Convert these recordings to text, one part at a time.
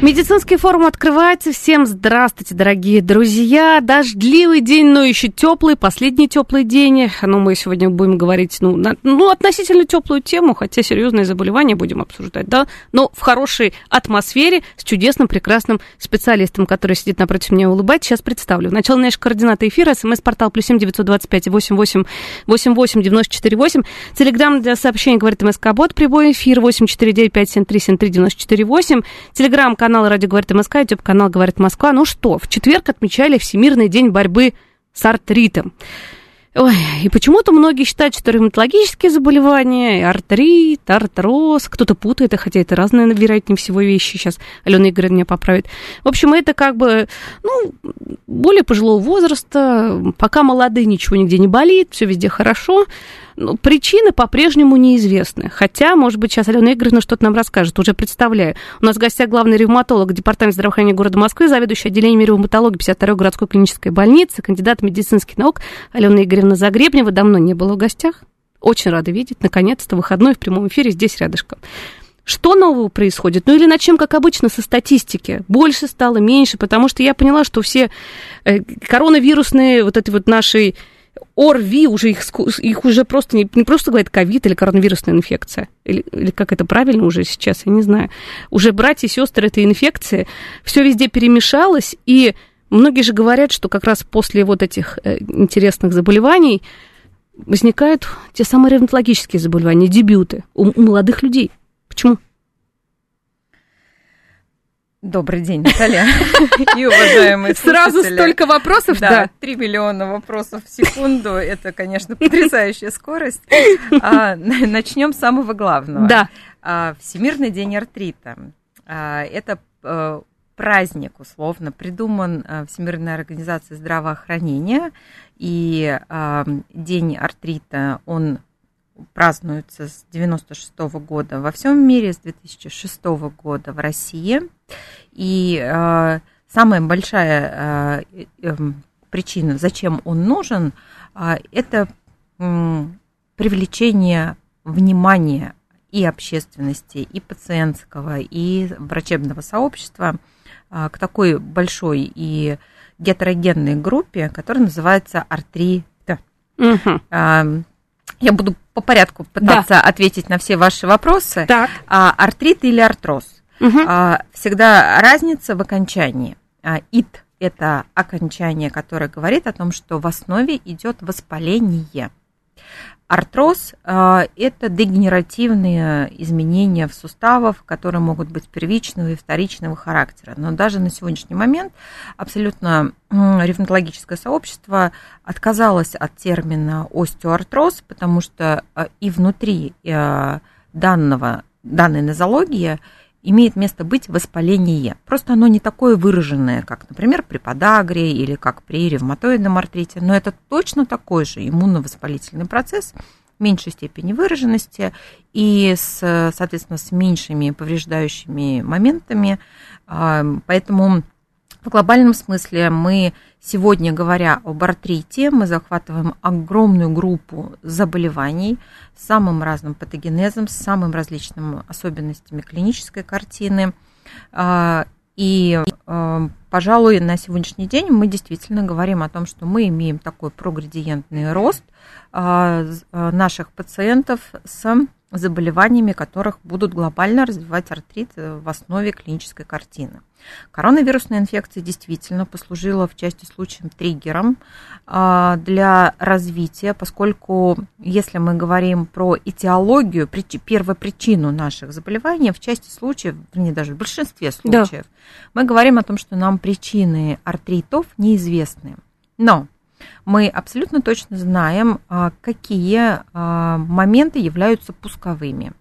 Медицинский форум открывается. Всем здравствуйте, дорогие друзья. Дождливый день, но еще теплый, последний теплый день. Ну, мы сегодня будем говорить, ну, на, ну, относительно теплую тему, хотя серьезные заболевания будем обсуждать, да, но в хорошей атмосфере с чудесным, прекрасным специалистом, который сидит напротив меня и улыбается. Сейчас представлю. Начало нашей координаты эфира. СМС-портал плюс семь девятьсот двадцать пять восемь восемь восемь восемь девяносто четыре восемь. Телеграмм для сообщений говорит МСК Бот. Прибой эфир восемь четыре девять пять семь три семь три девяносто четыре восемь. Телеграмм канал «Радио говорит МСК», YouTube-канал «Говорит Москва». Ну что, в четверг отмечали Всемирный день борьбы с артритом. Ой, и почему-то многие считают, что ревматологические заболевания, артрит, артроз, кто-то путает, хотя это разные, вероятнее всего, вещи. Сейчас Алена Игоревна меня поправит. В общем, это как бы, ну, более пожилого возраста, пока молодые, ничего нигде не болит, все везде хорошо. Ну, причины по-прежнему неизвестны. Хотя, может быть, сейчас Алена Игоревна что-то нам расскажет, уже представляю. У нас в гостях главный ревматолог Департамента здравоохранения города Москвы, заведующий отделением ревматологии 52-й городской клинической больницы, кандидат медицинских наук Алена Игоревна Загребнева. Давно не было в гостях. Очень рада видеть. Наконец-то выходной в прямом эфире здесь рядышком. Что нового происходит? Ну или начнем, как обычно, со статистики. Больше стало, меньше, потому что я поняла, что все э, коронавирусные вот эти вот наши ОРВИ, уже их, их уже просто не, не просто говорят ковид или коронавирусная инфекция, или, или как это правильно уже сейчас, я не знаю. Уже братья и сестры этой инфекции, все везде перемешалось, и многие же говорят, что как раз после вот этих э, интересных заболеваний возникают те самые ревматологические заболевания, дебюты у, у молодых людей. Почему? Добрый день, Наталья и уважаемые Сразу столько вопросов, да. Три миллиона вопросов в секунду, это, конечно, потрясающая скорость. А, начнем с самого главного. Да. А, Всемирный день артрита. А, это а, праздник, условно, придуман а, Всемирной организацией здравоохранения, и а, День артрита, он празднуется с 96 -го года во всем мире, с 2006 года в России. И э, самая большая э, э, причина, зачем он нужен, э, это э, привлечение внимания и общественности, и пациентского, и врачебного сообщества э, к такой большой и гетерогенной группе, которая называется артрита. Угу. Я буду по порядку пытаться да. ответить на все ваши вопросы. Так. А, артрит или артроз? Угу. А, всегда разница в окончании. А, ит – это окончание, которое говорит о том, что в основе идет воспаление. Артроз э, – это дегенеративные изменения в суставах, которые могут быть первичного и вторичного характера. Но даже на сегодняшний момент абсолютно ревматологическое сообщество отказалось от термина остеоартроз, потому что э, и внутри э, данного, данной нозологии имеет место быть воспаление. Просто оно не такое выраженное, как, например, при подагре или как при ревматоидном артрите, но это точно такой же иммуновоспалительный процесс, меньшей степени выраженности и, с, соответственно, с меньшими повреждающими моментами. Поэтому в глобальном смысле мы сегодня, говоря об артрите, мы захватываем огромную группу заболеваний с самым разным патогенезом, с самым различными особенностями клинической картины. А, и, а, пожалуй, на сегодняшний день мы действительно говорим о том, что мы имеем такой прогредиентный рост наших пациентов с заболеваниями, которых будут глобально развивать артрит в основе клинической картины. Коронавирусная инфекция действительно послужила в части случаев триггером а, для развития, поскольку если мы говорим про этиологию, первопричину наших заболеваний, в части случаев, вернее, даже в большинстве случаев, да. мы говорим о том, что нам причины артритов неизвестны. Но мы абсолютно точно знаем, а, какие а, моменты являются пусковыми.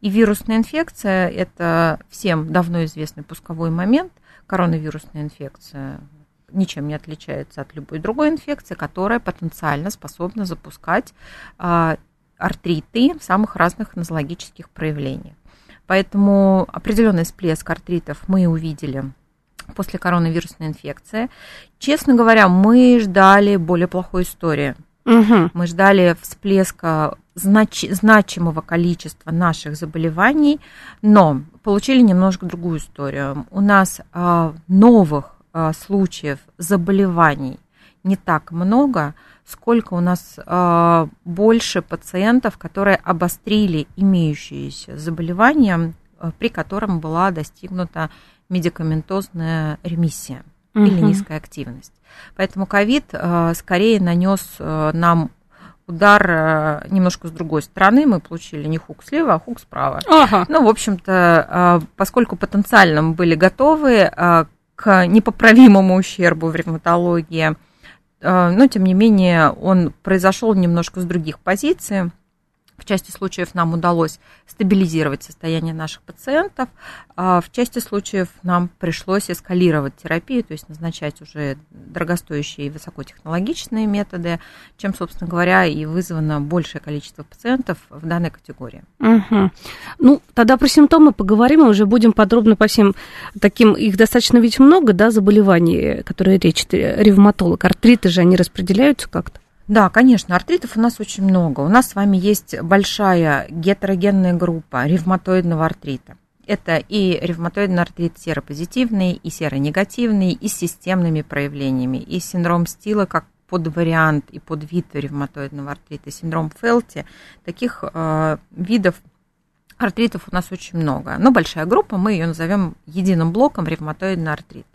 И вирусная инфекция – это всем давно известный пусковой момент. Коронавирусная инфекция ничем не отличается от любой другой инфекции, которая потенциально способна запускать а, артриты в самых разных нозологических проявлениях. Поэтому определенный всплеск артритов мы увидели после коронавирусной инфекции. Честно говоря, мы ждали более плохой истории. Угу. Мы ждали всплеска знач, значимого количества наших заболеваний, но получили немножко другую историю. У нас а, новых а, случаев заболеваний не так много, сколько у нас а, больше пациентов, которые обострили имеющиеся заболевания, а, при котором была достигнута медикаментозная ремиссия угу. или низкая активность. Поэтому ковид а, скорее нанес а, нам удар а, немножко с другой стороны. Мы получили не хук слева, а хук справа. Ага. Ну, в общем-то, поскольку потенциально мы были готовы к непоправимому ущербу в ревматологии, но тем не менее он произошел немножко с других позиций. В части случаев нам удалось стабилизировать состояние наших пациентов, а в части случаев нам пришлось эскалировать терапию, то есть назначать уже дорогостоящие и высокотехнологичные методы, чем, собственно говоря, и вызвано большее количество пациентов в данной категории. Угу. Ну, тогда про симптомы поговорим, и уже будем подробно по всем таким, их достаточно ведь много, да, заболеваний, которые речь, ревматолог, артриты же, они распределяются как-то? Да, конечно, артритов у нас очень много. У нас с вами есть большая гетерогенная группа ревматоидного артрита. Это и ревматоидный артрит серопозитивный, и серонегативный, и с системными проявлениями, и синдром Стила как подвариант и подвид ревматоидного артрита, синдром Фелти. Таких э, видов артритов у нас очень много. Но большая группа, мы ее назовем единым блоком ревматоидный артрит.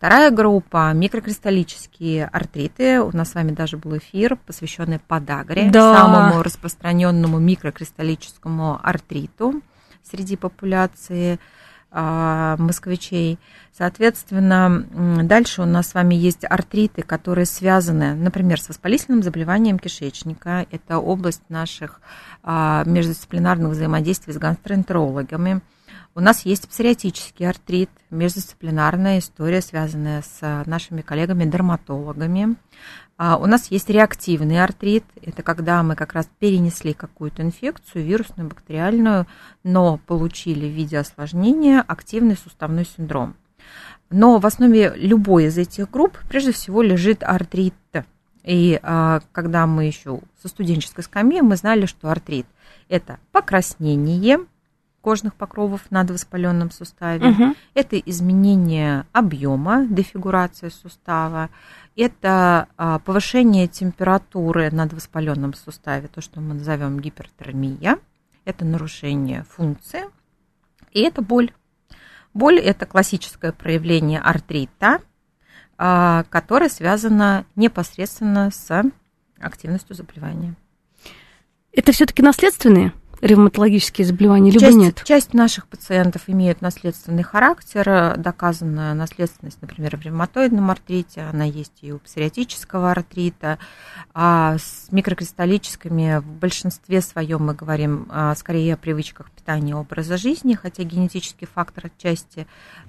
Вторая группа – микрокристаллические артриты. У нас с вами даже был эфир, посвященный подагре, да. самому распространенному микрокристаллическому артриту среди популяции а, москвичей. Соответственно, дальше у нас с вами есть артриты, которые связаны, например, с воспалительным заболеванием кишечника. Это область наших а, междисциплинарных взаимодействий с гастроэнтерологами. У нас есть псориатический артрит, междисциплинарная история, связанная с нашими коллегами-дерматологами. А, у нас есть реактивный артрит, это когда мы как раз перенесли какую-то инфекцию, вирусную, бактериальную, но получили в виде осложнения активный суставной синдром. Но в основе любой из этих групп прежде всего лежит артрит. И а, когда мы еще со студенческой скамьи, мы знали, что артрит – это покраснение, кожных покровов над воспаленным суставе. Угу. Это изменение объема, дефигурация сустава. Это а, повышение температуры над воспаленным суставе, то, что мы назовем гипертермия. Это нарушение функции. И это боль. Боль – это классическое проявление артрита, а, которое связано непосредственно с активностью заболевания. Это все-таки наследственные? Ревматологические заболевания, либо часть, нет? Часть наших пациентов имеют наследственный характер, доказанная наследственность, например, в ревматоидном артрите, она есть и у псориатического артрита, а с микрокристаллическими в большинстве своем мы говорим а, скорее о привычках питания и образа жизни, хотя генетический фактор отчасти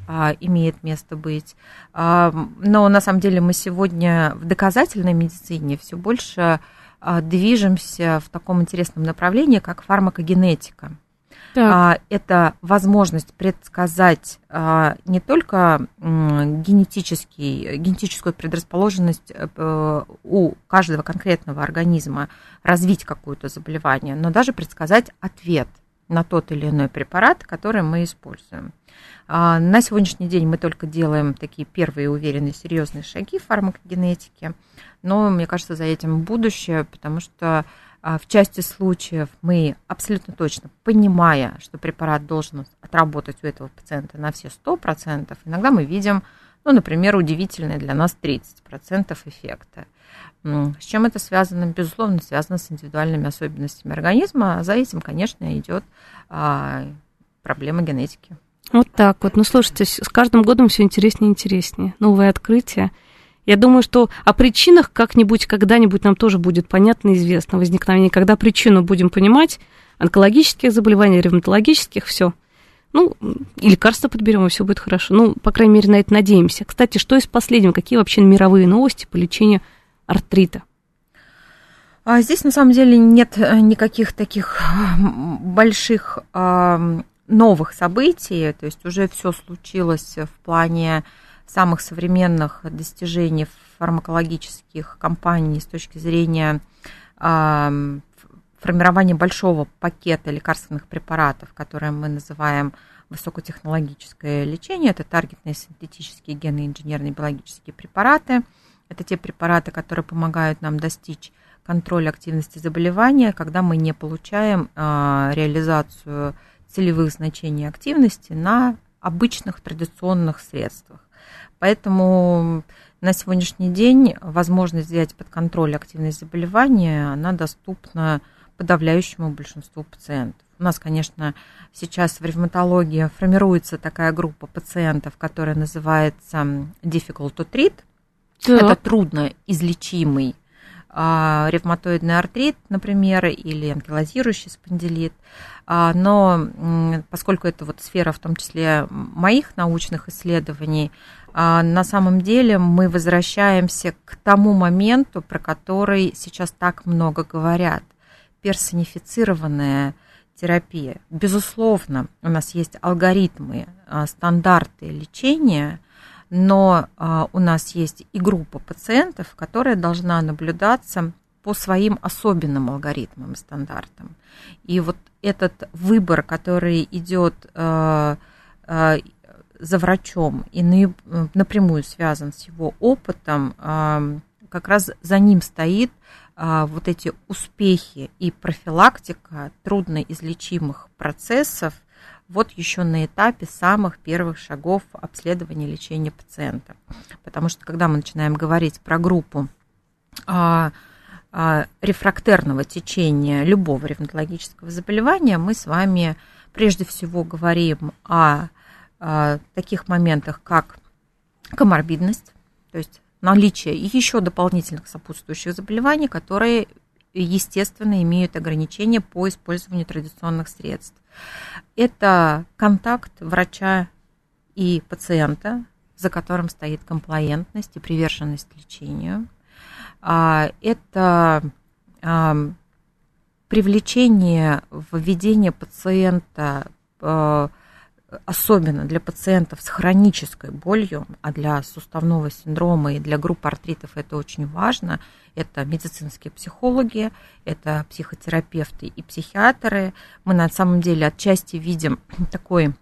а, имеет место быть. А, но на самом деле мы сегодня в доказательной медицине все больше движемся в таком интересном направлении, как фармакогенетика. Так. А, это возможность предсказать а, не только генетический, генетическую предрасположенность э, у каждого конкретного организма развить какое-то заболевание, но даже предсказать ответ на тот или иной препарат, который мы используем. На сегодняшний день мы только делаем такие первые уверенные серьезные шаги в фармакогенетике но мне кажется, за этим будущее, потому что а, в части случаев мы абсолютно точно, понимая, что препарат должен отработать у этого пациента на все 100%, иногда мы видим, ну, например, удивительные для нас 30% эффекта. С чем это связано? Безусловно, связано с индивидуальными особенностями организма, а за этим, конечно, идет а, проблема генетики. Вот так вот. Ну, слушайте, с каждым годом все интереснее и интереснее. Новые открытия. Я думаю, что о причинах как-нибудь, когда-нибудь нам тоже будет понятно и известно возникновение. Когда причину будем понимать, онкологических заболеваний, ревматологических, все. Ну, и лекарства подберем, и все будет хорошо. Ну, по крайней мере, на это надеемся. Кстати, что из последнего? Какие вообще мировые новости по лечению артрита? А здесь на самом деле нет э, никаких таких больших новых событий, то есть уже все случилось в плане самых современных достижений фармакологических компаний с точки зрения формирования большого пакета лекарственных препаратов, которые мы называем высокотехнологическое лечение. Это таргетные синтетические гены инженерные биологические препараты. Это те препараты, которые помогают нам достичь контроля активности заболевания, когда мы не получаем а, реализацию целевых значений активности на обычных традиционных средствах. Поэтому на сегодняшний день возможность взять под контроль активность заболевания, она доступна подавляющему большинству пациентов. У нас, конечно, сейчас в ревматологии формируется такая группа пациентов, которая называется difficult to treat. Так. Это трудно излечимый а, ревматоидный артрит, например, или анкилозирующий спондилит. А, но поскольку это вот сфера в том числе моих научных исследований, а, на самом деле мы возвращаемся к тому моменту, про который сейчас так много говорят. Персонифицированная терапия. Безусловно, у нас есть алгоритмы, стандарты лечения – но а, у нас есть и группа пациентов, которая должна наблюдаться по своим особенным алгоритмам и стандартам. И вот этот выбор, который идет а, а, за врачом и напрямую связан с его опытом, а, как раз за ним стоит а, вот эти успехи и профилактика трудноизлечимых процессов – вот еще на этапе самых первых шагов обследования лечения пациента. Потому что когда мы начинаем говорить про группу а, а, рефрактерного течения любого ревматологического заболевания, мы с вами прежде всего говорим о, о таких моментах, как коморбидность, то есть наличие еще дополнительных сопутствующих заболеваний, которые, естественно, имеют ограничения по использованию традиционных средств. Это контакт врача и пациента, за которым стоит комплаентность и приверженность лечению. А, это привлечение, введение пациента, а, особенно для пациентов с хронической болью, а для суставного синдрома и для группы артритов это очень важно – это медицинские психологи, это психотерапевты и психиатры. Мы на самом деле отчасти видим такой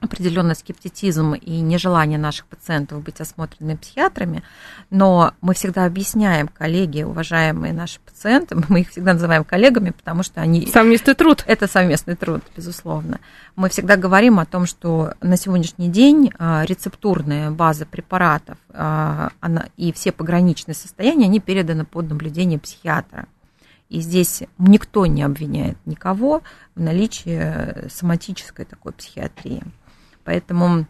определенный скептицизм и нежелание наших пациентов быть осмотренными психиатрами, но мы всегда объясняем, коллеги, уважаемые наши пациенты, мы их всегда называем коллегами, потому что они... Совместный труд. Это совместный труд, безусловно. Мы всегда говорим о том, что на сегодняшний день а, рецептурная база препаратов а, она, и все пограничные состояния, они переданы под наблюдение психиатра. И здесь никто не обвиняет никого в наличии соматической такой психиатрии. Поэтому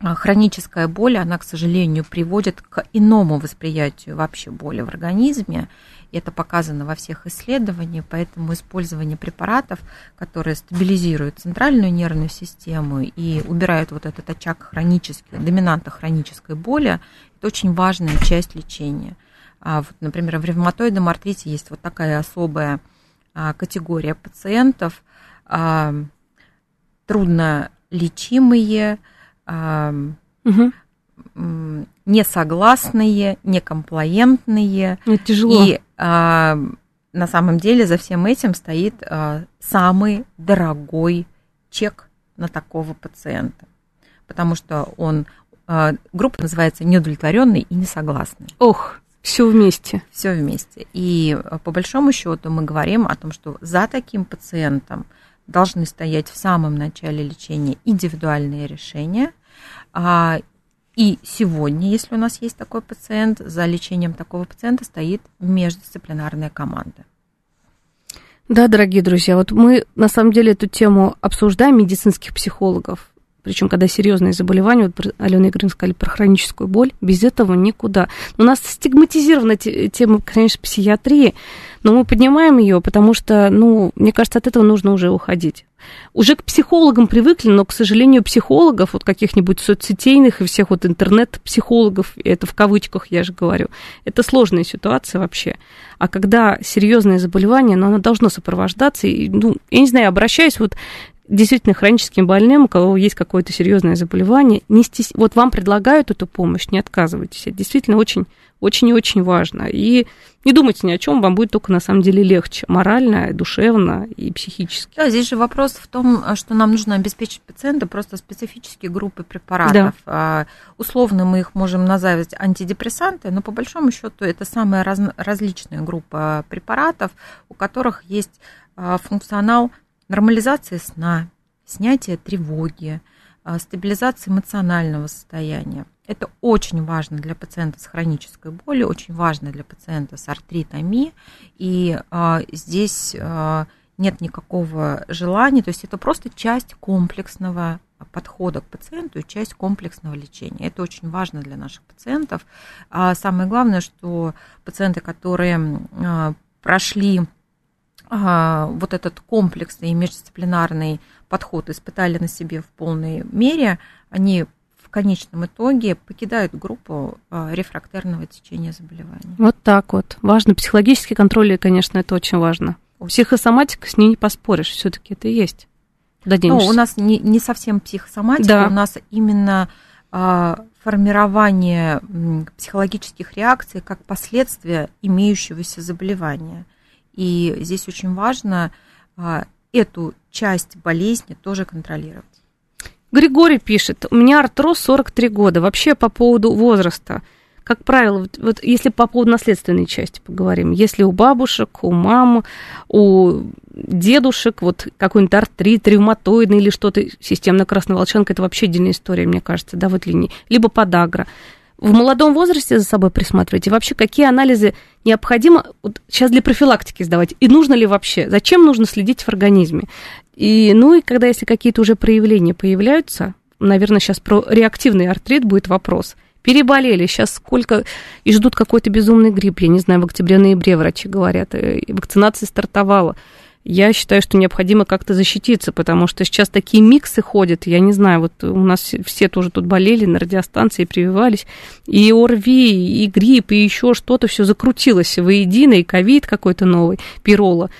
а, хроническая боль, она, к сожалению, приводит к иному восприятию вообще боли в организме. Это показано во всех исследованиях, поэтому использование препаратов, которые стабилизируют центральную нервную систему и убирают вот этот очаг хронической, доминанта хронической боли, это очень важная часть лечения. А вот, например, в ревматоидном артрите есть вот такая особая а, категория пациентов, трудно лечимые, угу. несогласные, некомплаентные. Это тяжело. И а, на самом деле за всем этим стоит а, самый дорогой чек на такого пациента. Потому что он, группа называется неудовлетворенный и несогласный. Ох, все вместе. Все вместе. И по большому счету мы говорим о том, что за таким пациентом должны стоять в самом начале лечения индивидуальные решения. А, и сегодня, если у нас есть такой пациент, за лечением такого пациента стоит междисциплинарная команда. Да, дорогие друзья, вот мы на самом деле эту тему обсуждаем медицинских психологов. причем когда серьезные заболевания, вот Алена Игоревна сказали про хроническую боль, без этого никуда. У нас стигматизирована тема, конечно, психиатрии, но мы поднимаем ее, потому что, ну, мне кажется, от этого нужно уже уходить. Уже к психологам привыкли, но, к сожалению, психологов, вот каких-нибудь соцсетейных и всех вот интернет-психологов, это в кавычках я же говорю, это сложная ситуация вообще. А когда серьезное заболевание, но оно должно сопровождаться, и, ну, я не знаю, обращаюсь вот действительно хроническим больным, у кого есть какое-то серьезное заболевание, не стес... вот вам предлагают эту помощь, не отказывайтесь. Это действительно очень, очень и очень важно. И не думайте ни о чем, вам будет только на самом деле легче, морально, душевно и психически. Да, здесь же вопрос в том, что нам нужно обеспечить пациента просто специфические группы препаратов. Да. А, условно мы их можем назвать антидепрессанты, но по большому счету это самая раз... различная группа препаратов, у которых есть а, функционал нормализация сна, снятие тревоги, а, стабилизация эмоционального состояния. Это очень важно для пациента с хронической болью, очень важно для пациента с артритами. И а, здесь а, нет никакого желания, то есть это просто часть комплексного подхода к пациенту и часть комплексного лечения. Это очень важно для наших пациентов. А самое главное, что пациенты, которые прошли вот этот комплексный и междисциплинарный подход испытали на себе в полной мере, они в конечном итоге покидают группу а, рефрактерного течения заболевания. Вот так вот. Важно. Психологический контроль, конечно, это очень важно. Психосоматика, с ней не поспоришь, все-таки это есть. Куда ну, у нас не, не совсем психосоматика, да. у нас именно а, формирование психологических реакций как последствия имеющегося заболевания. И здесь очень важно а, эту часть болезни тоже контролировать. Григорий пишет, у меня артроз 43 года. Вообще по поводу возраста. Как правило, вот, вот если по поводу наследственной части поговорим, если у бабушек, у мам, у дедушек, вот какой-нибудь артрит, ревматоидный или что-то, системно красноволчанка, это вообще отдельная история, мне кажется, да, вот линии, либо подагра в молодом возрасте за собой присматривать? И вообще, какие анализы необходимо вот сейчас для профилактики сдавать? И нужно ли вообще? Зачем нужно следить в организме? И, ну и когда, если какие-то уже проявления появляются, наверное, сейчас про реактивный артрит будет вопрос. Переболели, сейчас сколько, и ждут какой-то безумный грипп, я не знаю, в октябре-ноябре врачи говорят, и вакцинация стартовала я считаю, что необходимо как-то защититься, потому что сейчас такие миксы ходят, я не знаю, вот у нас все тоже тут болели на радиостанции, прививались, и ОРВИ, и грипп, и еще что-то, все закрутилось воедино, и ковид какой-то новый, пирола.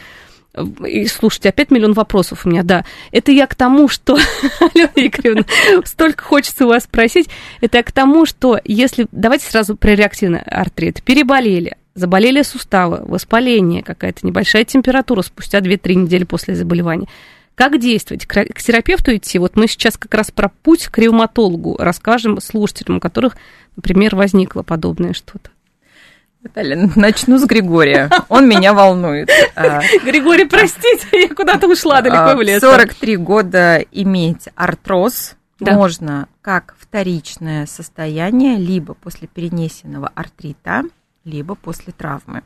И, слушайте, опять миллион вопросов у меня, да. Это я к тому, что, Алена Игоревна, столько хочется у вас спросить, это я к тому, что если, давайте сразу про реактивный артрит, переболели, заболели суставы, воспаление, какая-то небольшая температура спустя 2-3 недели после заболевания. Как действовать? К терапевту идти? Вот мы сейчас как раз про путь к ревматологу расскажем слушателям, у которых, например, возникло подобное что-то. Наталья, начну с Григория. Он меня волнует. А, Григорий, простите, я куда-то ушла далеко в лес. 43 года иметь артроз да. можно как вторичное состояние, либо после перенесенного артрита, либо после травмы.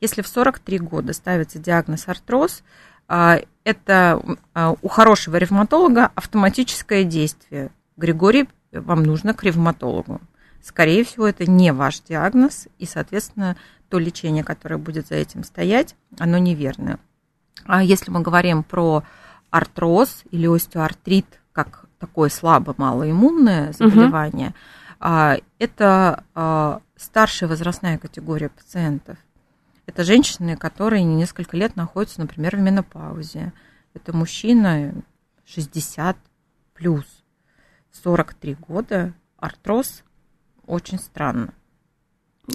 Если в 43 года ставится диагноз артроз, а, это а, у хорошего ревматолога автоматическое действие. Григорий, вам нужно к ревматологу. Скорее всего, это не ваш диагноз, и, соответственно, то лечение, которое будет за этим стоять, оно неверное. А если мы говорим про артроз или остеоартрит, как такое слабо малоиммунное заболевание, угу. это старшая возрастная категория пациентов. Это женщины, которые несколько лет находятся, например, в менопаузе. Это мужчина 60 плюс, 43 года, артроз. Очень странно.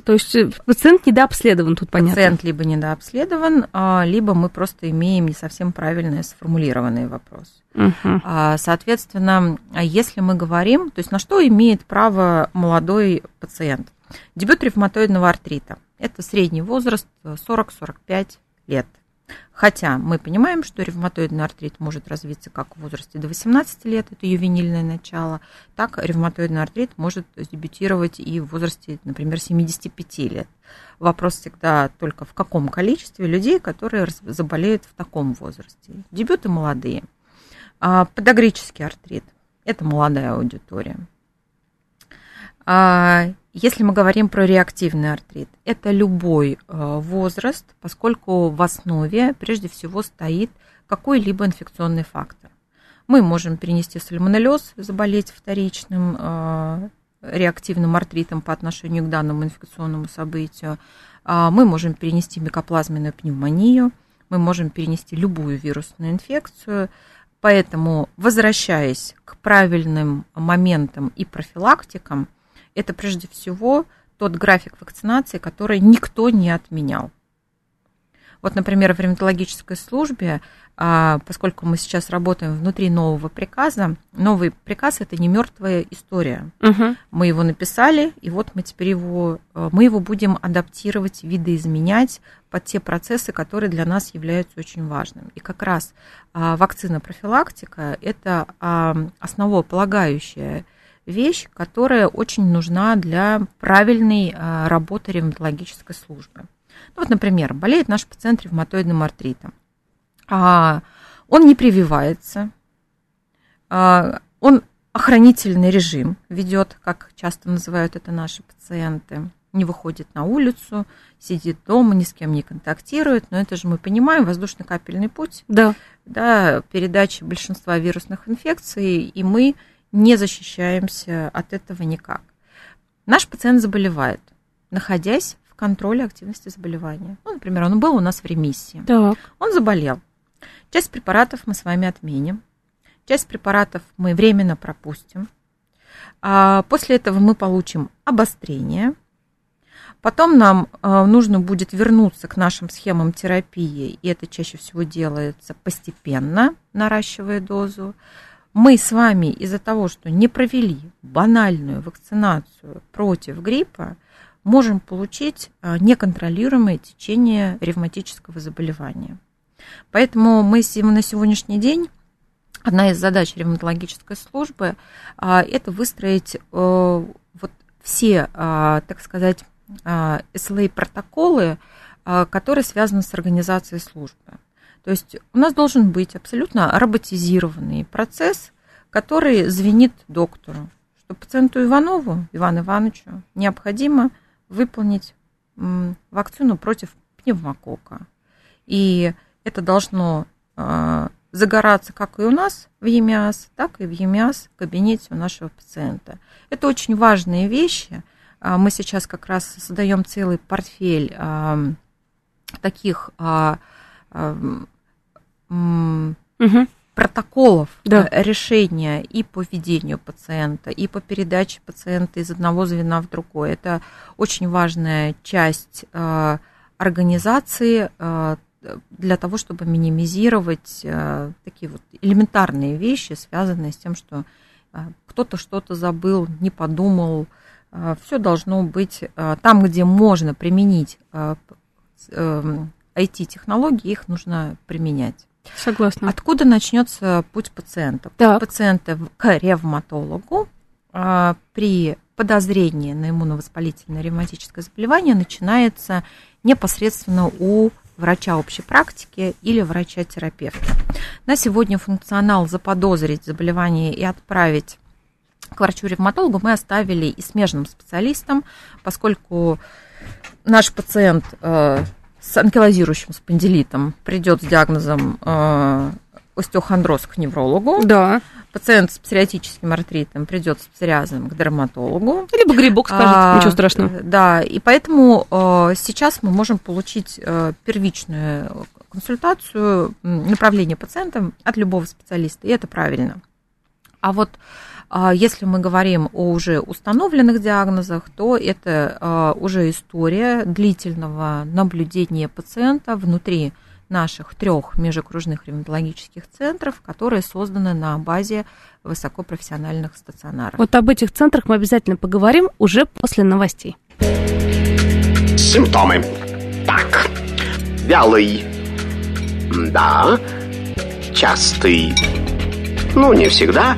То есть э, пациент недообследован, тут понятно. Пациент либо недообследован, а, либо мы просто имеем не совсем правильно сформулированный вопрос. Угу. Соответственно, если мы говорим, то есть на что имеет право молодой пациент? Дебют ревматоидного артрита. Это средний возраст 40-45 лет. Хотя мы понимаем, что ревматоидный артрит может развиться как в возрасте до 18 лет, это ювенильное начало, так ревматоидный артрит может дебютировать и в возрасте, например, 75 лет. Вопрос всегда только в каком количестве людей, которые заболеют в таком возрасте. Дебюты молодые. А, подагрический артрит. это молодая аудитория. Если мы говорим про реактивный артрит, это любой э, возраст, поскольку в основе прежде всего стоит какой-либо инфекционный фактор. Мы можем перенести сальмонеллез, заболеть вторичным э, реактивным артритом по отношению к данному инфекционному событию. А, мы можем перенести микоплазменную пневмонию, мы можем перенести любую вирусную инфекцию. Поэтому, возвращаясь к правильным моментам и профилактикам, это прежде всего тот график вакцинации, который никто не отменял. Вот, например, в ревматологической службе, а, поскольку мы сейчас работаем внутри нового приказа, новый приказ это не мертвая история. Угу. Мы его написали, и вот мы теперь его, э, мы его будем адаптировать, видоизменять под те процессы, которые для нас являются очень важными. И как раз а, вакцина профилактика это а, основополагающая вещь, которая очень нужна для правильной а, работы ревматологической службы. Ну, вот, например, болеет наш пациент ревматоидным артритом. А, он не прививается, а, он охранительный режим ведет, как часто называют это наши пациенты, не выходит на улицу, сидит дома, ни с кем не контактирует, но это же мы понимаем, воздушно-капельный путь, да. Да, передачи большинства вирусных инфекций, и мы не защищаемся от этого никак. Наш пациент заболевает, находясь в контроле активности заболевания. Ну, например, он был у нас в ремиссии. Так. Он заболел. Часть препаратов мы с вами отменим, часть препаратов мы временно пропустим. А после этого мы получим обострение. Потом нам э, нужно будет вернуться к нашим схемам терапии, и это чаще всего делается постепенно, наращивая дозу мы с вами из-за того, что не провели банальную вакцинацию против гриппа, можем получить а, неконтролируемое течение ревматического заболевания. Поэтому мы на сегодняшний день одна из задач ревматологической службы а, это выстроить э, вот все, а, так сказать, SLA-протоколы, которые связаны с организацией службы. То есть у нас должен быть абсолютно роботизированный процесс, который звенит доктору, что пациенту Иванову, Ивану Ивановичу, необходимо выполнить вакцину против пневмокока. И это должно а, загораться как и у нас в ЕМИАС, так и в ЕМИАС в кабинете у нашего пациента. Это очень важные вещи. А, мы сейчас как раз создаем целый портфель таких угу. протоколов да. Э, решения и по ведению пациента, и по передаче пациента из одного звена в другое. Это очень важная часть э, организации э, для того, чтобы минимизировать такие вот элементарные вещи, связанные с тем, что кто-то что-то забыл, не подумал. Все должно быть там, где можно применить IT-технологии, их нужно применять. Согласна. Откуда начнется путь пациента? Так. Пациента к ревматологу а, при подозрении на иммуновоспалительное ревматическое заболевание начинается непосредственно у врача общей практики или врача-терапевта. На сегодня функционал заподозрить заболевание и отправить к врачу-ревматологу мы оставили и смежным специалистам, поскольку наш пациент э, с анкилозирующим спондилитом придет с диагнозом э, остеохондроз к неврологу. Да. Пациент с псориатическим артритом придет с псориазом к дерматологу. Либо грибок скажет, а, ничего страшного. Да, и поэтому э, сейчас мы можем получить э, первичную консультацию, направление пациента от любого специалиста, и это правильно. А вот если мы говорим о уже установленных диагнозах, то это а, уже история длительного наблюдения пациента внутри наших трех межокружных ревматологических центров, которые созданы на базе высокопрофессиональных стационаров. Вот об этих центрах мы обязательно поговорим уже после новостей. Симптомы. Так, вялый. Да. Частый. Ну, не всегда.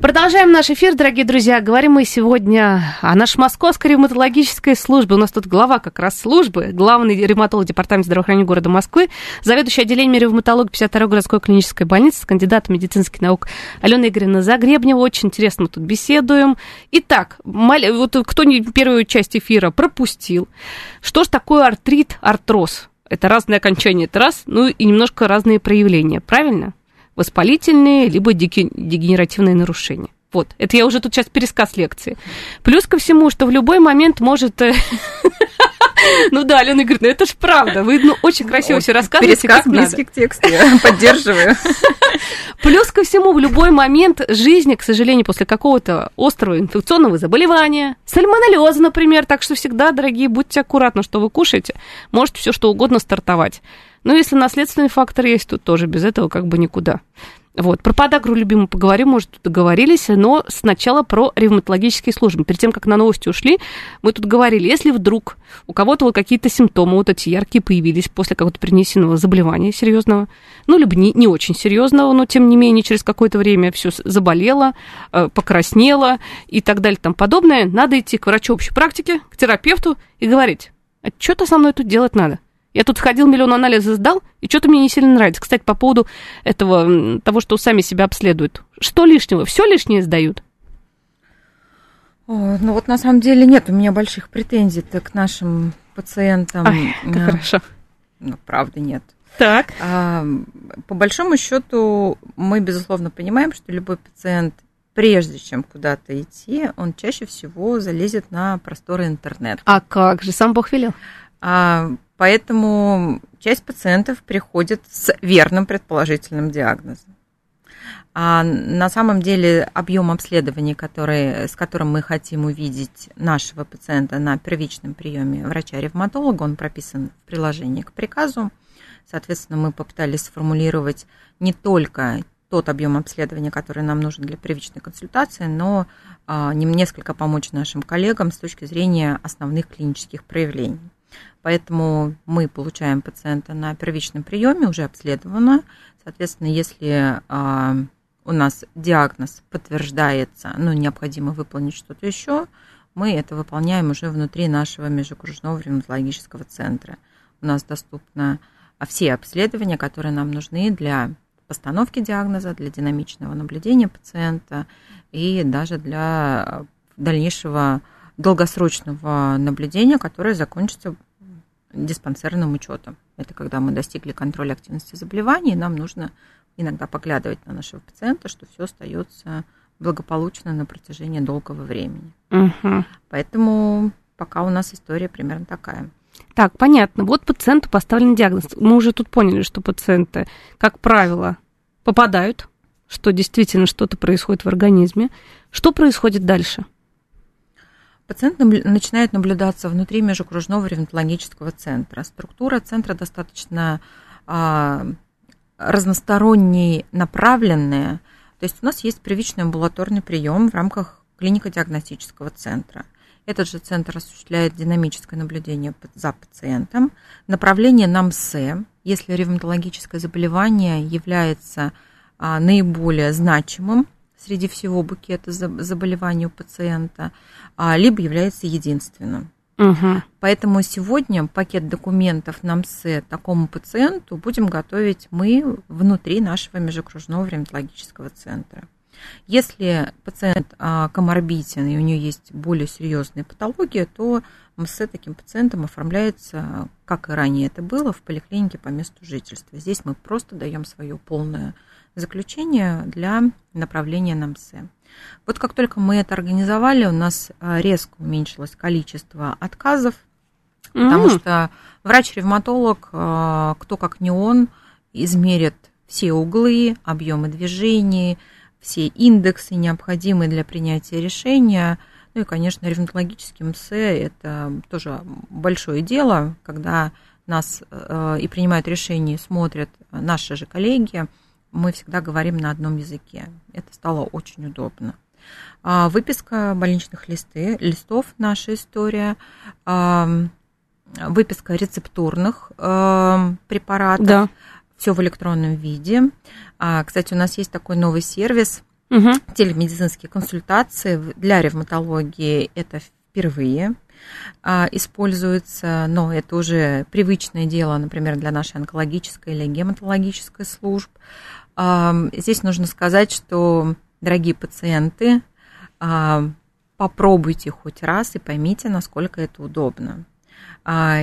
Продолжаем наш эфир, дорогие друзья. Говорим мы сегодня о нашей московской ревматологической службе. У нас тут глава как раз службы, главный ревматолог Департамента здравоохранения города Москвы, заведующий отделением ревматологии 52-й городской клинической больницы, кандидат медицинских наук Алена Игоревна Загребнева. Очень интересно мы тут беседуем. Итак, вот кто не первую часть эфира пропустил, что же такое артрит, артроз? Это разные окончания, это раз, ну и немножко разные проявления, правильно? Воспалительные, либо дегенеративные нарушения. Вот, это я уже тут сейчас пересказ лекции. Плюс ко всему, что в любой момент может... Э, ну да, Алена говорит, ну это ж правда. Вы ну, очень красиво все рассказываете, Пересказ как близкий к тексту, я поддерживаю. Плюс ко всему, в любой момент жизни, к сожалению, после какого-то острого инфекционного заболевания, сальмонеллеза, например, так что всегда, дорогие, будьте аккуратны, что вы кушаете, может все что угодно стартовать. Ну, если наследственный фактор есть, то тоже без этого как бы никуда. Вот. Про подагру любимую поговорим, может, договорились, но сначала про ревматологические службы. Перед тем, как на новости ушли, мы тут говорили, если вдруг у кого-то вот какие-то симптомы вот эти яркие появились после какого-то принесенного заболевания серьезного, ну, либо не, не очень серьезного, но, тем не менее, через какое-то время все заболело, э, покраснело и так далее, там подобное, надо идти к врачу общей практики, к терапевту и говорить, а что-то со мной тут делать надо. Я тут ходил, миллион анализов сдал, и что-то мне не сильно нравится. Кстати, по поводу этого, того, что сами себя обследуют. Что лишнего? Все лишнее сдают? О, ну вот на самом деле нет у меня больших претензий к нашим пациентам. Ай, как а, хорошо. Ну, правда, нет. Так. А, по большому счету, мы, безусловно, понимаем, что любой пациент, прежде чем куда-то идти, он чаще всего залезет на просторы интернета. А как же, сам Бог велел? А, Поэтому часть пациентов приходит с верным предположительным диагнозом. А на самом деле объем обследований, который, с которым мы хотим увидеть нашего пациента на первичном приеме врача-ревматолога, он прописан в приложении к приказу. Соответственно, мы попытались сформулировать не только тот объем обследования, который нам нужен для первичной консультации, но а, несколько помочь нашим коллегам с точки зрения основных клинических проявлений. Поэтому мы получаем пациента на первичном приеме, уже обследовано. Соответственно, если а, у нас диагноз подтверждается, но необходимо выполнить что-то еще, мы это выполняем уже внутри нашего межокружного ревматологического центра. У нас доступно все обследования, которые нам нужны для постановки диагноза, для динамичного наблюдения пациента и даже для дальнейшего долгосрочного наблюдения, которое закончится диспансерным учетом. Это когда мы достигли контроля активности заболеваний, нам нужно иногда поглядывать на нашего пациента, что все остается благополучно на протяжении долгого времени. Угу. Поэтому пока у нас история примерно такая. Так, понятно. Вот пациенту поставлен диагноз. Мы уже тут поняли, что пациенты, как правило, попадают, что действительно что-то происходит в организме. Что происходит дальше? Пациент начинает наблюдаться внутри межокружного ревматологического центра. Структура центра достаточно а, разносторонней, направленная. То есть у нас есть первичный амбулаторный прием в рамках клинико-диагностического центра. Этот же центр осуществляет динамическое наблюдение за пациентом. Направление на МСЭ, если ревматологическое заболевание является а, наиболее значимым среди всего букета заболеваний у пациента, а, либо является единственным. Угу. Поэтому сегодня пакет документов на МСЭ такому пациенту будем готовить мы внутри нашего межокружного ревматологического центра. Если пациент а, коморбитен и у него есть более серьезные патологии, то МСЭ таким пациентам оформляется, как и ранее это было, в поликлинике по месту жительства. Здесь мы просто даем свое полное заключение для направления на МСЭ. Вот как только мы это организовали, у нас а, резко уменьшилось количество отказов, mm-hmm. потому что врач-ревматолог, а, кто как не он, измерит все углы, объемы движений, все индексы, необходимые для принятия решения. Ну и, конечно, ревматологический МСЭ – это тоже большое дело, когда нас а, и принимают решения, смотрят наши же коллеги – мы всегда говорим на одном языке. Это стало очень удобно. Выписка больничных листы, листов наша история, выписка рецептурных препаратов. Да. Все в электронном виде. Кстати, у нас есть такой новый сервис угу. телемедицинские консультации для ревматологии. Это впервые используется, но это уже привычное дело, например, для нашей онкологической или гематологической служб. Здесь нужно сказать, что, дорогие пациенты, попробуйте хоть раз и поймите, насколько это удобно.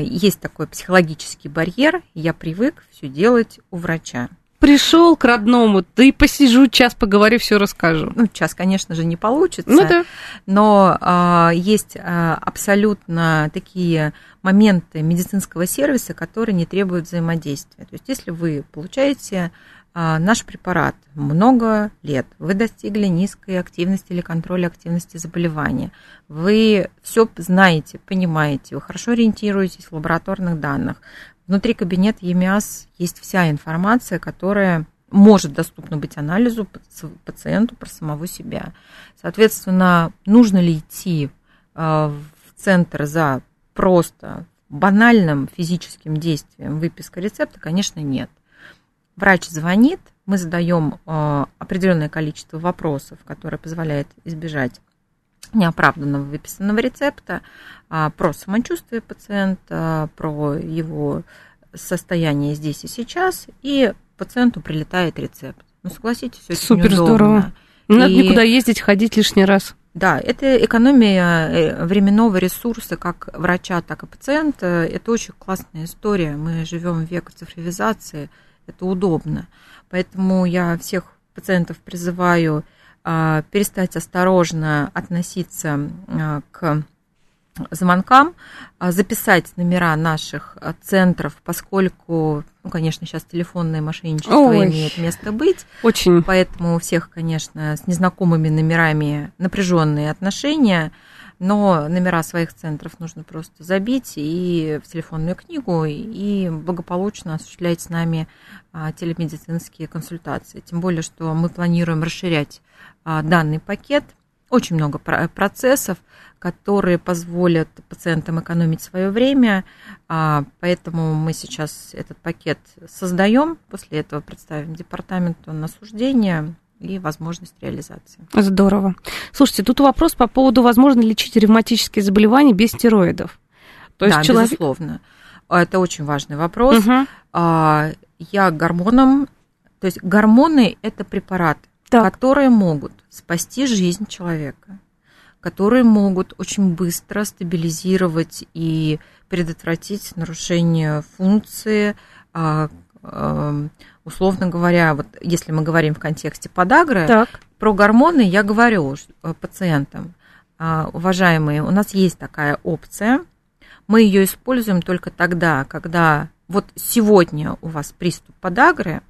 Есть такой психологический барьер, я привык все делать у врача. Пришел к родному, да и посижу, час поговорю, все расскажу. Ну, час, конечно же, не получится. Ну да. Но а, есть а, абсолютно такие моменты медицинского сервиса, которые не требуют взаимодействия. То есть, если вы получаете а, наш препарат много лет, вы достигли низкой активности или контроля активности заболевания, вы все знаете, понимаете, вы хорошо ориентируетесь в лабораторных данных, внутри кабинета ЕМИАС есть вся информация, которая может доступна быть анализу пациенту про самого себя. Соответственно, нужно ли идти а, в центр за просто банальным физическим действием выписка рецепта, конечно, нет. Врач звонит, мы задаем э, определенное количество вопросов, которое позволяет избежать неоправданного выписанного рецепта а, про самочувствие пациента, про его состояние здесь и сейчас, и пациенту прилетает рецепт. Ну, согласитесь, все Супер удобно. здорово. Не и... надо никуда ездить, ходить лишний раз. Да, это экономия э, временного ресурса как врача, так и пациента. Это очень классная история. Мы живем в век цифровизации – это удобно. Поэтому я всех пациентов призываю а, перестать осторожно относиться а, к звонкам, а, записать номера наших центров, поскольку, ну, конечно, сейчас телефонное мошенничество Ой, имеет место быть. Очень. Поэтому у всех, конечно, с незнакомыми номерами напряженные отношения но номера своих центров нужно просто забить и в телефонную книгу и благополучно осуществлять с нами а, телемедицинские консультации. Тем более, что мы планируем расширять а, данный пакет. Очень много процессов, которые позволят пациентам экономить свое время, а, поэтому мы сейчас этот пакет создаем, после этого представим департаменту на суждение, и возможность реализации. Здорово. Слушайте, тут вопрос по поводу, возможно лечить ревматические заболевания без стероидов. То есть да, человек... безусловно. Это очень важный вопрос. Угу. Я гормоном, то есть гормоны – это препараты, так. которые могут спасти жизнь человека, которые могут очень быстро стабилизировать и предотвратить нарушение функции а, условно говоря, вот если мы говорим в контексте подагры, так. про гормоны я говорю э, пациентам, а, уважаемые, у нас есть такая опция, мы ее используем только тогда, когда вот сегодня у вас приступ подагры,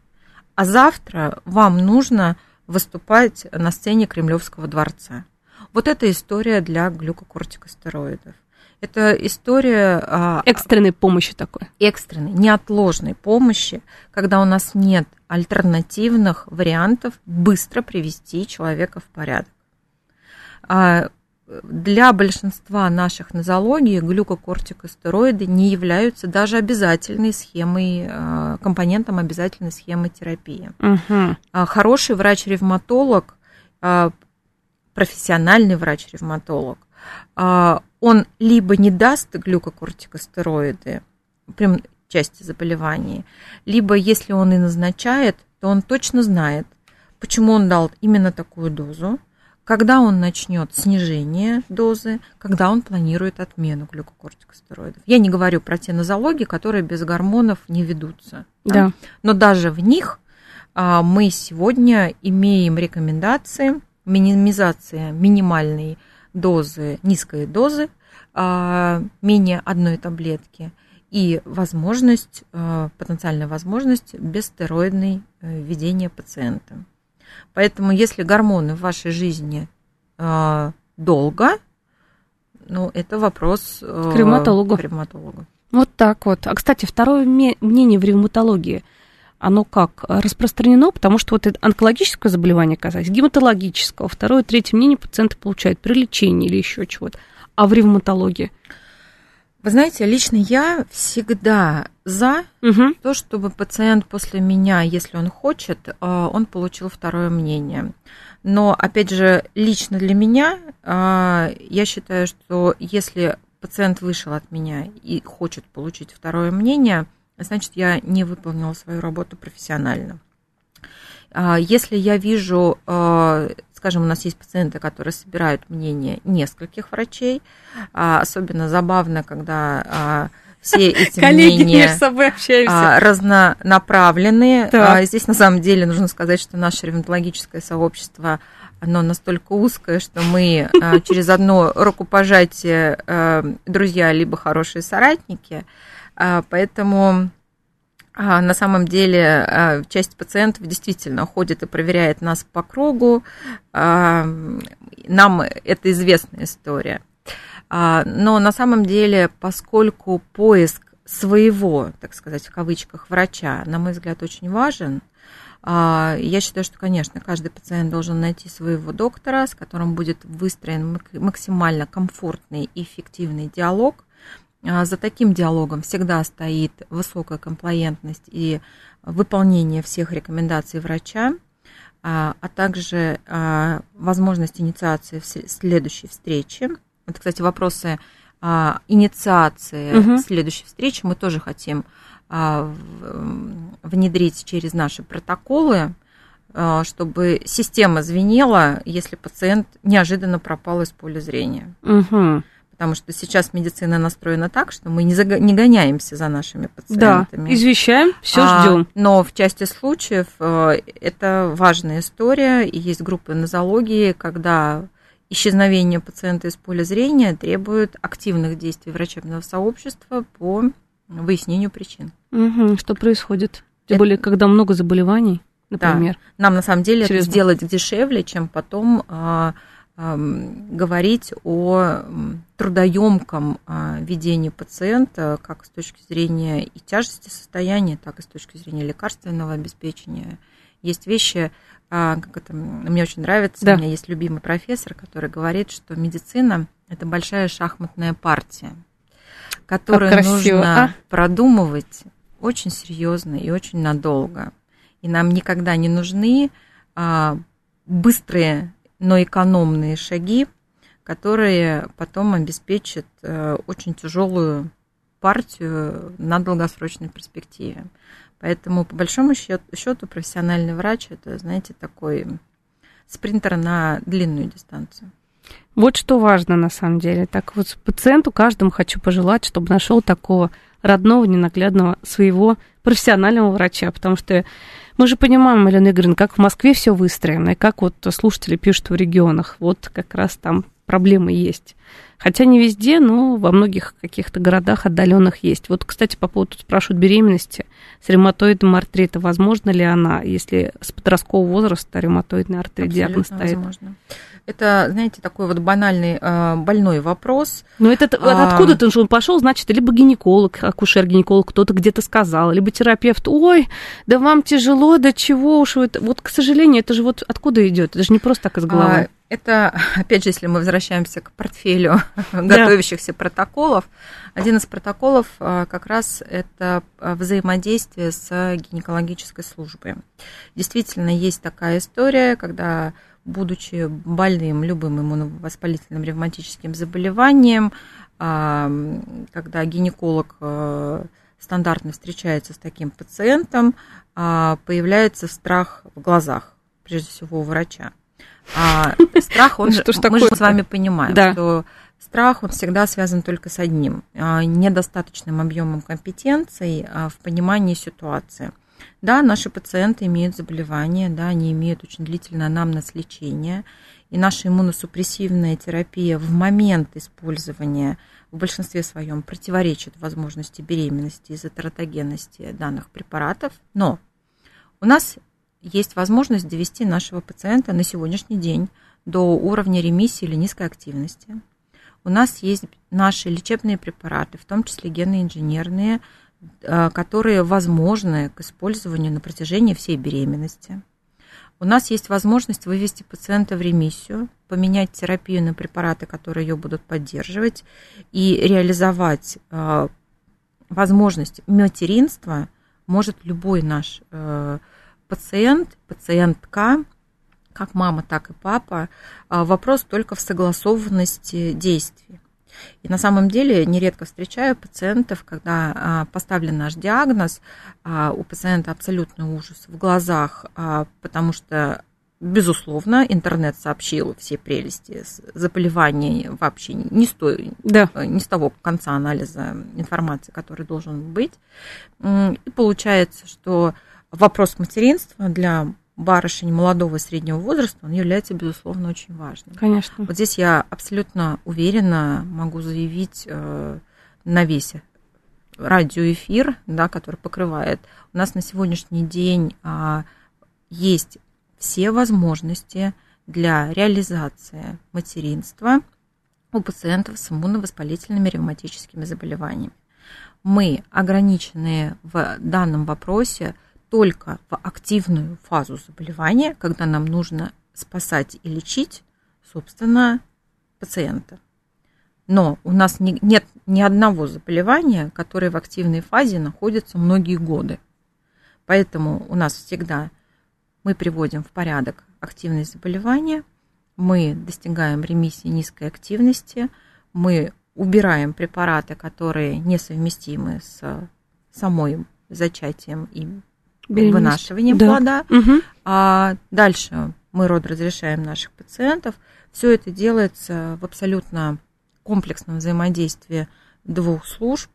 а завтра вам нужно выступать на сцене Кремлевского дворца. Вот эта история для глюкокортикостероидов. Это история... А, экстренной помощи такой. Экстренной, неотложной помощи, когда у нас нет альтернативных вариантов быстро привести человека в порядок. А, для большинства наших нозологий глюкокортикостероиды не являются даже обязательной схемой, а, компонентом обязательной схемы терапии. Угу. Хороший врач-ревматолог, профессиональный врач-ревматолог, он либо не даст глюкокортикостероиды, прям части заболеваний, либо если он и назначает, то он точно знает, почему он дал именно такую дозу, когда он начнет снижение дозы, когда он планирует отмену глюкокортикостероидов. Я не говорю про те нозологии, которые без гормонов не ведутся. Да. Да? Но даже в них а, мы сегодня имеем рекомендации минимизация минимальной дозы, низкой дозы, а, менее одной таблетки, и возможность, а, потенциальная возможность бесстероидной э, введения пациента. Поэтому, если гормоны в вашей жизни а, долго, ну, это вопрос э, к ревматологу. к ревматологу. Вот так вот. А, кстати, второе мнение в ревматологии. Оно как распространено, потому что вот это онкологическое заболевание касается, гематологического, второе, третье мнение пациенты получают при лечении или еще чего-то. А в ревматологии? Вы знаете, лично я всегда за угу. то, чтобы пациент после меня, если он хочет, э, он получил второе мнение. Но, опять же, лично для меня, э, я считаю, что если пациент вышел от меня и хочет получить второе мнение, значит, я не выполнила свою работу профессионально. А если я вижу э, Скажем, у нас есть пациенты, которые собирают мнение нескольких врачей. А, особенно забавно, когда а, все эти Коллеги мнения собой общаемся. А, разнонаправленные. Так. Здесь на самом деле нужно сказать, что наше ревматологическое сообщество оно настолько узкое, что мы через одно рукопожатие друзья либо хорошие соратники. Поэтому а на самом деле а, часть пациентов действительно ходит и проверяет нас по кругу. А, нам это известная история. А, но на самом деле, поскольку поиск своего, так сказать, в кавычках, врача, на мой взгляд, очень важен, я считаю, что, конечно, каждый пациент должен найти своего доктора, с которым будет выстроен максимально комфортный и эффективный диалог, а, за таким диалогом всегда стоит высокая комплаентность и выполнение всех рекомендаций врача, а, а также а, возможность инициации следующей встречи. Это, кстати, вопросы инициации угу. следующей встречи мы тоже хотим внедрить через наши протоколы, чтобы система звенела, если пациент неожиданно пропал из поля зрения. Угу. Потому что сейчас медицина настроена так, что мы не, заг... не гоняемся за нашими пациентами. Да, извещаем, все а, ждем. Но в части случаев э, это важная история, и есть группы нозологии, когда исчезновение пациента из поля зрения требует активных действий врачебного сообщества по выяснению причин. Угу, что происходит? Тем это... более, когда много заболеваний, например. Да. Нам на самом деле Через... это сделать дешевле, чем потом а, говорить о трудоемком а, ведении пациента как с точки зрения и тяжести состояния, так и с точки зрения лекарственного обеспечения. Есть вещи, а, как это, мне очень нравится, да. у меня есть любимый профессор, который говорит, что медицина – это большая шахматная партия, которую нужно а? продумывать очень серьезно и очень надолго. И нам никогда не нужны а, быстрые но экономные шаги, которые потом обеспечат э, очень тяжелую партию на долгосрочной перспективе. Поэтому, по большому счету, профессиональный врач это, знаете, такой спринтер на длинную дистанцию. Вот что важно на самом деле. Так вот, пациенту каждому хочу пожелать, чтобы нашел такого родного, ненаглядного своего профессионального врача, потому что мы же понимаем, Алена Игоревна, как в Москве все выстроено, и как вот слушатели пишут в регионах. Вот как раз там проблемы есть. Хотя не везде, но во многих каких-то городах отдаленных есть. Вот, кстати, по поводу спрашивают беременности с ревматоидом артрита. Возможно ли она, если с подросткового возраста ревматоидный артрит Абсолютно диагноз стоит? Возможно. Это, знаете, такой вот банальный, э, больной вопрос. Но это а... откуда-то он пошел, значит, либо гинеколог, акушер-гинеколог, кто-то где-то сказал, либо терапевт, ой, да вам тяжело, да чего уж вы... Вот, к сожалению, это же вот откуда идет? Это же не просто так из головы. А, это, опять же, если мы возвращаемся к портфелю готовящихся протоколов, один из протоколов а, как раз это взаимодействие с гинекологической службой. Действительно, есть такая история, когда будучи больным любым иммуновоспалительным ревматическим заболеванием, а, когда гинеколог стандартно встречается с таким пациентом, а, появляется страх в глазах, прежде всего у врача. А страх, он, что мы же с вами понимаем, да. что страх, он всегда связан только с одним, недостаточным объемом компетенций в понимании ситуации – да, наши пациенты имеют заболевания, да, они имеют очень длительное анамнез лечения, и наша иммуносупрессивная терапия в момент использования в большинстве своем противоречит возможности беременности из-за тератогенности данных препаратов, но у нас есть возможность довести нашего пациента на сегодняшний день до уровня ремиссии или низкой активности. У нас есть наши лечебные препараты, в том числе генно-инженерные, которые возможны к использованию на протяжении всей беременности. У нас есть возможность вывести пациента в ремиссию, поменять терапию на препараты, которые ее будут поддерживать, и реализовать возможность материнства может любой наш пациент, пациентка, как мама, так и папа. Вопрос только в согласованности действий. И на самом деле нередко встречаю пациентов, когда а, поставлен наш диагноз, а, у пациента абсолютный ужас в глазах, а, потому что Безусловно, интернет сообщил все прелести заболевания вообще не с, той, да. не с того конца анализа информации, который должен быть. И получается, что вопрос материнства для барышень молодого и среднего возраста, он является, безусловно, очень важным. Конечно. Вот здесь я абсолютно уверенно могу заявить э, на весь радиоэфир, да, который покрывает. У нас на сегодняшний день а, есть все возможности для реализации материнства у пациентов с иммуновоспалительными ревматическими заболеваниями. Мы ограничены в данном вопросе только в активную фазу заболевания, когда нам нужно спасать и лечить, собственно, пациента. Но у нас не, нет ни одного заболевания, которое в активной фазе находится многие годы. Поэтому у нас всегда мы приводим в порядок активные заболевания, мы достигаем ремиссии низкой активности, мы убираем препараты, которые несовместимы с самой зачатием и вынашиванием да. плода. Угу. А дальше мы род разрешаем наших пациентов. Все это делается в абсолютно комплексном взаимодействии двух служб.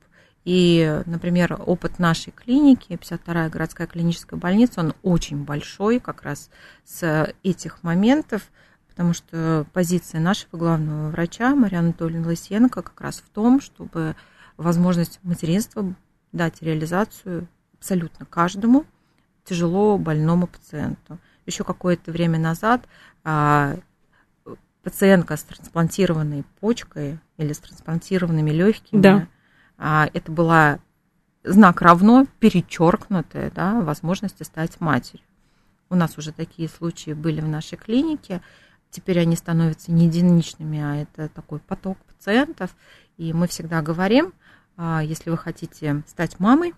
И, например, опыт нашей клиники, 52-я городская клиническая больница, он очень большой как раз с этих моментов, потому что позиция нашего главного врача Марии Анатольевны Лысенко как раз в том, чтобы возможность материнства дать реализацию абсолютно каждому, тяжело больному пациенту. Еще какое-то время назад а, пациентка с трансплантированной почкой или с трансплантированными легкими, да. а, это была знак равно перечеркнутая да, возможности стать матерью. У нас уже такие случаи были в нашей клинике. Теперь они становятся не единичными, а это такой поток пациентов. И мы всегда говорим, а, если вы хотите стать мамой,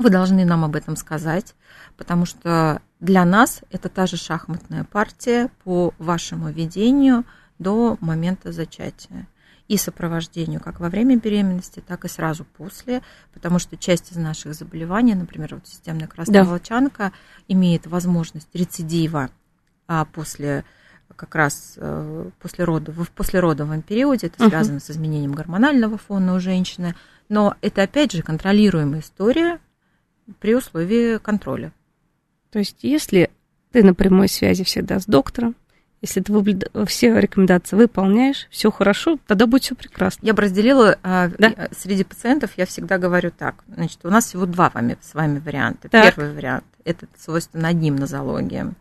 вы должны нам об этом сказать, потому что для нас это та же шахматная партия по вашему ведению до момента зачатия и сопровождению как во время беременности, так и сразу после, потому что часть из наших заболеваний, например, вот системная красная да. волчанка, имеет возможность рецидива а после как раз э, после родов, в послеродовом периоде, это связано uh-huh. с изменением гормонального фона у женщины, но это опять же контролируемая история, при условии контроля. То есть, если ты на прямой связи всегда с доктором, если ты все рекомендации выполняешь, все хорошо, тогда будет все прекрасно. Я бы разделила а, да? среди пациентов, я всегда говорю так. Значит, у нас всего два вами, с вами варианта. Так. Первый вариант это свойственно одним нозологиям.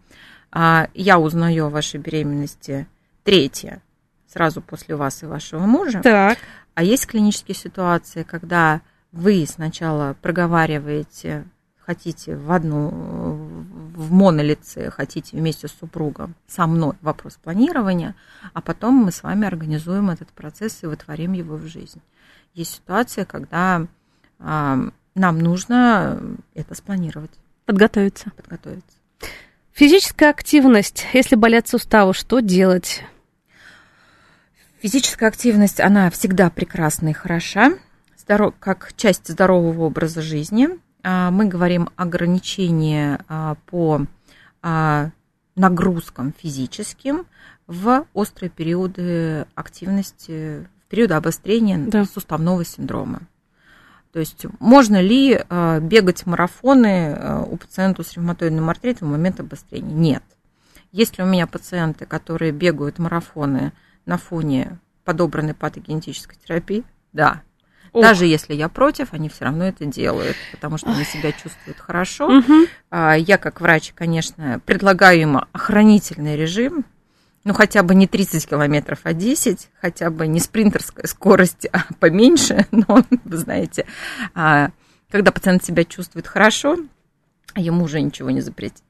А, я узнаю о вашей беременности третье, сразу после вас и вашего мужа. Так. А есть клинические ситуации, когда вы сначала проговариваете, хотите в одну, в монолице, хотите вместе с супругом, со мной вопрос планирования, а потом мы с вами организуем этот процесс и вытворим его в жизнь. Есть ситуация, когда а, нам нужно это спланировать. Подготовиться. Подготовиться. Физическая активность. Если болят суставы, что делать? Физическая активность, она всегда прекрасна и хороша как часть здорового образа жизни. А, мы говорим ограничения а, по а, нагрузкам физическим в острые периоды активности, в периоды обострения да. суставного синдрома. То есть можно ли бегать марафоны у пациента с ревматоидным артритом в момент обострения? Нет. Есть ли у меня пациенты, которые бегают марафоны на фоне подобранной патогенетической терапии? Да. Ох. Даже если я против, они все равно это делают, потому что они себя чувствуют хорошо. Угу. Я, как врач, конечно, предлагаю им охранительный режим, ну, хотя бы не 30 километров, а 10, хотя бы не спринтерская скорость, а поменьше, но, вы знаете, а, Когда пациент себя чувствует хорошо, ему уже ничего не запретить.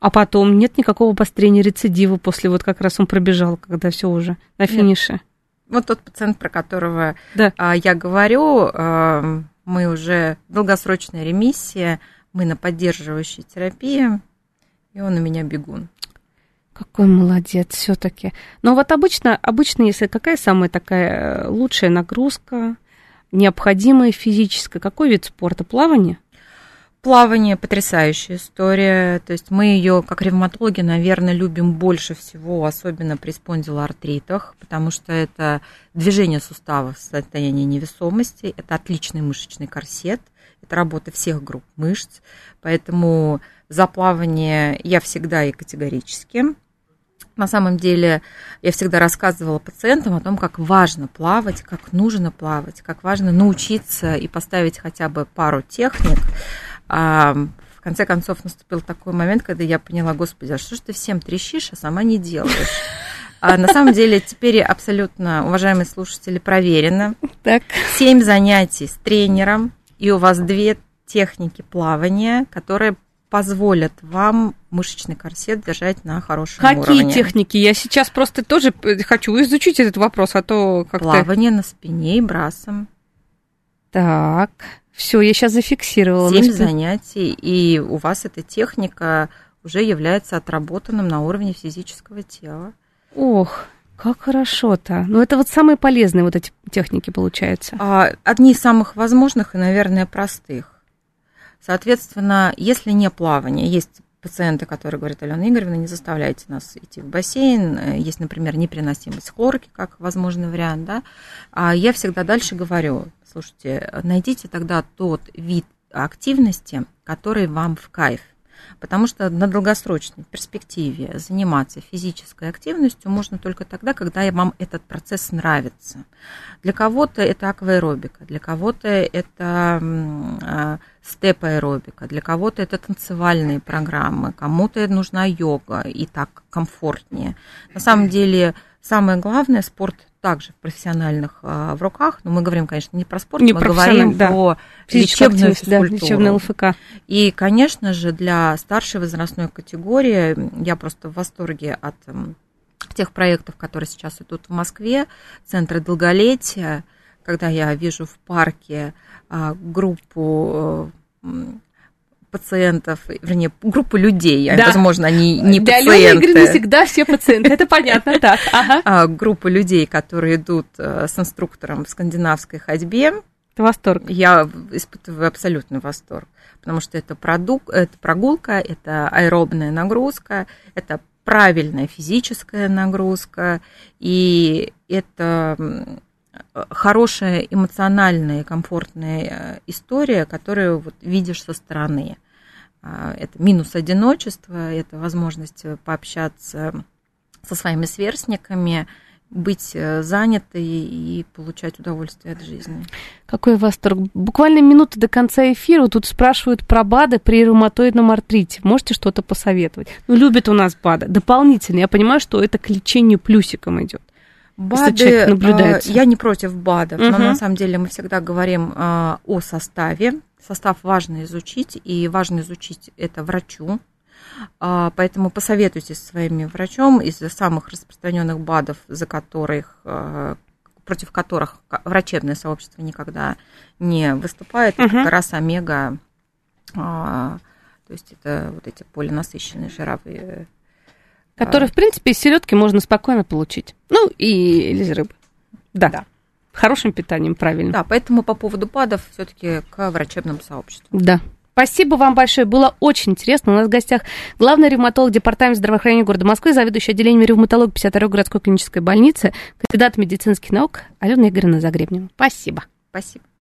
А потом нет никакого обострения рецидива после вот как раз он пробежал, когда все уже на финише. Нет. Вот тот пациент, про которого да. а, я говорю, а, мы уже в долгосрочной ремиссии, мы на поддерживающей терапии, и он у меня бегун. Какой молодец все-таки. Но вот обычно, обычно, если какая самая такая э, лучшая нагрузка, необходимая физическая, какой вид спорта? Плавание? Плавание потрясающая история. То есть мы ее, как ревматологи, наверное, любим больше всего, особенно при спондилоартритах, потому что это движение суставов в состоянии невесомости, это отличный мышечный корсет, это работа всех групп мышц. Поэтому за плавание я всегда и категорически. На самом деле я всегда рассказывала пациентам о том, как важно плавать, как нужно плавать, как важно научиться и поставить хотя бы пару техник. А в конце концов наступил такой момент, когда я поняла, господи, а что ж ты всем трещишь, а сама не делаешь? А на самом деле теперь абсолютно, уважаемые слушатели, проверено. Так. Семь занятий с тренером, и у вас две техники плавания, которые позволят вам мышечный корсет держать на хорошем Какие уровне. Какие техники? Я сейчас просто тоже хочу изучить этот вопрос, а то как-то... Плавание на спине и брасом. Так, все, я сейчас зафиксировала. Семь занятий, и у вас эта техника уже является отработанным на уровне физического тела. Ох, как хорошо-то. Ну, это вот самые полезные вот эти техники получаются. А, одни из самых возможных и, наверное, простых. Соответственно, если не плавание, есть пациенты, которые говорят, Алена Игоревна, не заставляйте нас идти в бассейн. Есть, например, непереносимость хлорки, как возможный вариант, да. А я всегда дальше говорю, слушайте, найдите тогда тот вид активности, который вам в кайф. Потому что на долгосрочной перспективе заниматься физической активностью можно только тогда, когда вам этот процесс нравится. Для кого-то это акваэробика, для кого-то это а, степ-аэробика, для кого-то это танцевальные программы, кому-то нужна йога и так комфортнее. На самом деле самое главное, спорт также в профессиональных а, в руках, но мы говорим, конечно, не про спорт, не мы говорим да. про лечебную. Да, лечебную ЛФК. И, конечно же, для старшей возрастной категории я просто в восторге от тех проектов, которые сейчас идут в Москве, центры долголетия, когда я вижу в парке а, группу э, пациентов, вернее, группу людей, да. возможно, они не Для пациенты. Для не всегда все пациенты, это понятно, так. Ага. А, группа людей, которые идут э, с инструктором в скандинавской ходьбе. Это восторг. Я испытываю абсолютный восторг, потому что это, продукт, это прогулка, это аэробная нагрузка, это правильная физическая нагрузка, и это хорошая эмоциональная комфортная э, история, которую вот видишь со стороны. А, это минус одиночества, это возможность пообщаться со своими сверстниками, быть э, занятой и получать удовольствие от жизни. Какой восторг. Буквально минуты до конца эфира тут спрашивают про БАДы при ревматоидном артрите. Можете что-то посоветовать? Ну, любят у нас БАДы. Дополнительно. Я понимаю, что это к лечению плюсиком идет. БАДы, наблюдается. я не против БАДов, угу. но на самом деле мы всегда говорим а, о составе. Состав важно изучить, и важно изучить это врачу. А, поэтому посоветуйтесь со своими врачом из самых распространенных БАДов, за которых а, против которых врачебное сообщество никогда не выступает, угу. это как раз омега, то есть это вот эти полинасыщенные жировые Который, в принципе, из селедки можно спокойно получить. Ну, и из рыбы. Да. да. Хорошим питанием, правильно. Да, поэтому по поводу ПАДов все-таки к врачебному сообществу. Да. Спасибо вам большое, было очень интересно. У нас в гостях главный ревматолог Департамента здравоохранения города Москвы, заведующий отделением ревматологии 52 городской клинической больницы, кандидат медицинских наук Алена Игоревна Загребнева. Спасибо. Спасибо.